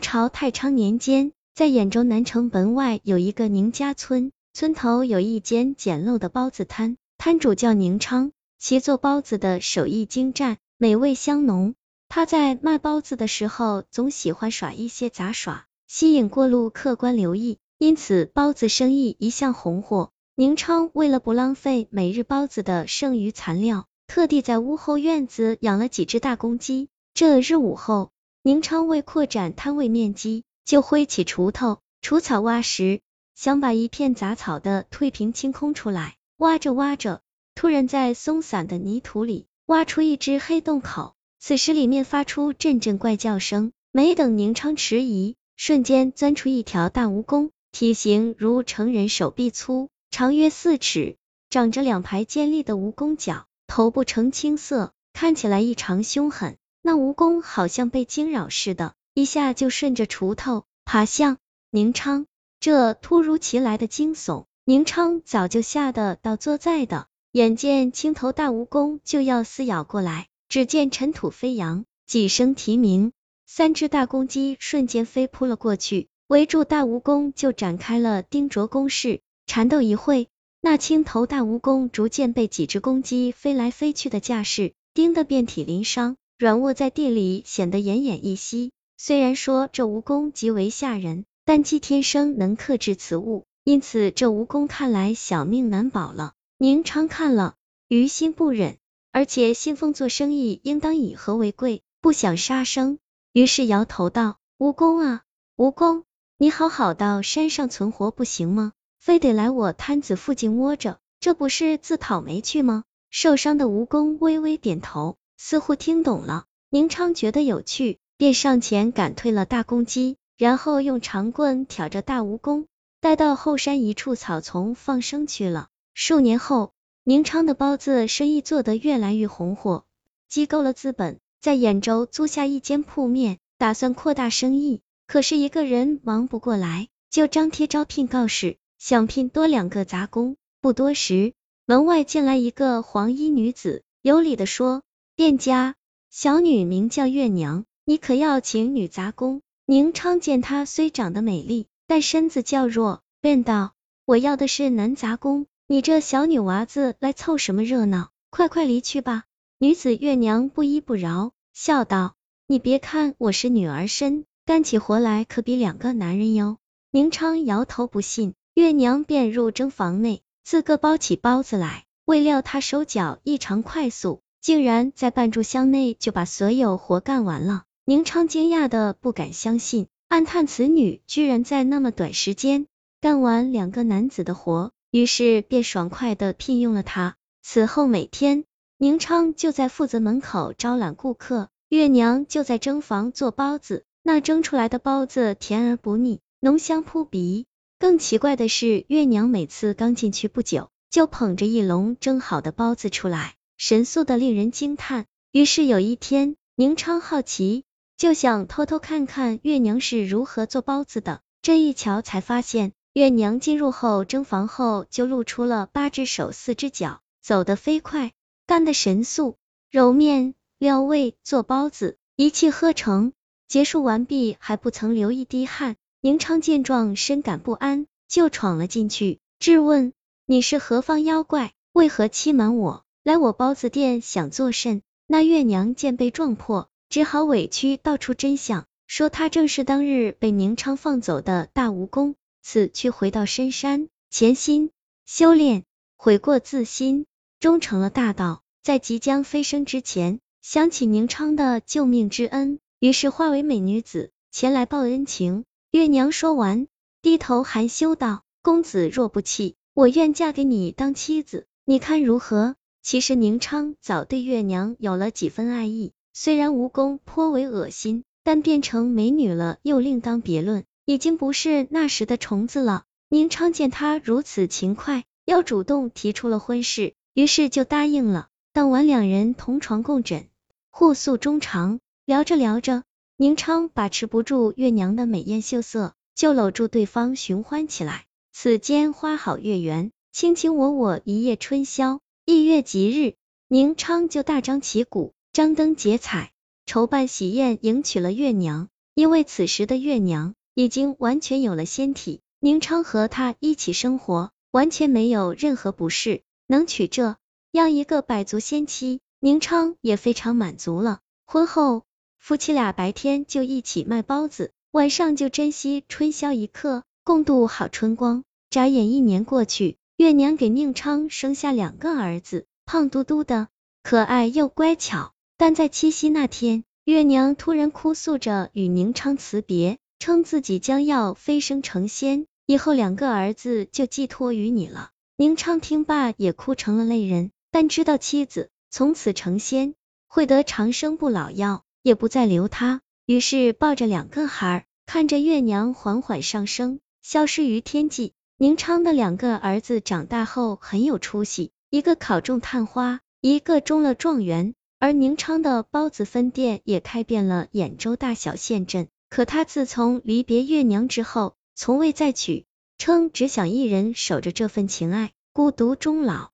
朝太昌年间，在兖州南城门外有一个宁家村，村头有一间简陋的包子摊，摊主叫宁昌，其做包子的手艺精湛，美味香浓。他在卖包子的时候，总喜欢耍一些杂耍，吸引过路客官留意，因此包子生意一向红火。宁昌为了不浪费每日包子的剩余残料，特地在屋后院子养了几只大公鸡。这日午后，宁昌为扩展摊位面积，就挥起锄头除草挖石，想把一片杂草的退平清空出来。挖着挖着，突然在松散的泥土里挖出一只黑洞口。此时里面发出阵阵怪叫声，没等宁昌迟疑，瞬间钻出一条大蜈蚣，体型如成人手臂粗，长约四尺，长着两排尖利的蜈蚣角，头部呈青色，看起来异常凶狠。那蜈蚣好像被惊扰似的，一下就顺着锄头爬向宁昌。这突如其来的惊悚，宁昌早就吓得倒坐在的，眼见青头大蜈蚣就要撕咬过来。只见尘土飞扬，几声啼鸣，三只大公鸡瞬间飞扑了过去，围住大蜈蚣就展开了盯着攻势。缠斗一会，那青头大蜈蚣逐渐被几只公鸡飞来飞去的架势盯得遍体鳞伤，软卧在地里，显得奄奄一息。虽然说这蜈蚣极为吓人，但鸡天生能克制此物，因此这蜈蚣看来小命难保了。宁昌看了，于心不忍。而且信奉做生意应当以和为贵，不想杀生，于是摇头道：“蜈蚣啊，蜈蚣，你好好到山上存活不行吗？非得来我摊子附近窝着，这不是自讨没趣吗？”受伤的蜈蚣微微点头，似乎听懂了。宁昌觉得有趣，便上前赶退了大公鸡，然后用长棍挑着大蜈蚣，带到后山一处草丛放生去了。数年后。宁昌的包子生意做得越来越红火，积够了资本，在兖州租下一间铺面，打算扩大生意。可是一个人忙不过来，就张贴招聘告示，想聘多两个杂工。不多时，门外进来一个黄衣女子，有礼的说：“店家，小女名叫月娘，你可要请女杂工？”宁昌见她虽长得美丽，但身子较弱，便道：“我要的是男杂工。”你这小女娃子来凑什么热闹？快快离去吧！女子月娘不依不饶，笑道：“你别看我是女儿身，干起活来可比两个男人哟。”宁昌摇头不信，月娘便入蒸房内，自个包起包子来。未料她手脚异常快速，竟然在半炷香内就把所有活干完了。宁昌惊讶的不敢相信，暗叹此女居然在那么短时间干完两个男子的活。于是便爽快的聘用了他。此后每天，宁昌就在负责门口招揽顾客，月娘就在蒸房做包子。那蒸出来的包子甜而不腻，浓香扑鼻。更奇怪的是，月娘每次刚进去不久，就捧着一笼蒸好的包子出来，神速的令人惊叹。于是有一天，宁昌好奇，就想偷偷看看月娘是如何做包子的。这一瞧，才发现。月娘进入后蒸房后，就露出了八只手四只脚，走得飞快，干得神速，揉面、料味、做包子，一气呵成。结束完毕，还不曾流一滴汗。宁昌见状，深感不安，就闯了进去，质问：“你是何方妖怪？为何欺瞒我？来我包子店想做甚？”那月娘见被撞破，只好委屈道出真相，说她正是当日被宁昌放走的大蜈蚣。此去回到深山，潜心修炼，悔过自新，终成了大道。在即将飞升之前，想起宁昌的救命之恩，于是化为美女子前来报恩情。月娘说完，低头含羞道：“公子若不弃，我愿嫁给你当妻子，你看如何？”其实宁昌早对月娘有了几分爱意，虽然蜈蚣颇为恶心，但变成美女了又另当别论。已经不是那时的虫子了。宁昌见她如此勤快，要主动提出了婚事，于是就答应了。当晚两人同床共枕，互诉衷肠。聊着聊着，宁昌把持不住月娘的美艳秀色，就搂住对方寻欢起来。此间花好月圆，卿卿我我一夜春宵。一月吉日，宁昌就大张旗鼓，张灯结彩，筹办喜宴，迎娶了月娘。因为此时的月娘已经完全有了仙体，宁昌和她一起生活，完全没有任何不适，能娶这样一个百足仙妻，宁昌也非常满足了。婚后，夫妻俩白天就一起卖包子，晚上就珍惜春宵一刻，共度好春光。眨眼一年过去，月娘给宁昌生下两个儿子，胖嘟嘟的，可爱又乖巧。但在七夕那天，月娘突然哭诉着与宁昌辞别，称自己将要飞升成仙，以后两个儿子就寄托于你了。宁昌听罢也哭成了泪人，但知道妻子从此成仙，会得长生不老药，也不再留他。于是抱着两个孩儿，看着月娘缓缓上升，消失于天际。宁昌的两个儿子长大后很有出息，一个考中探花，一个中了状元。而宁昌的包子分店也开遍了兖州大小县镇，可他自从离别月娘之后，从未再娶，称只想一人守着这份情爱，孤独终老。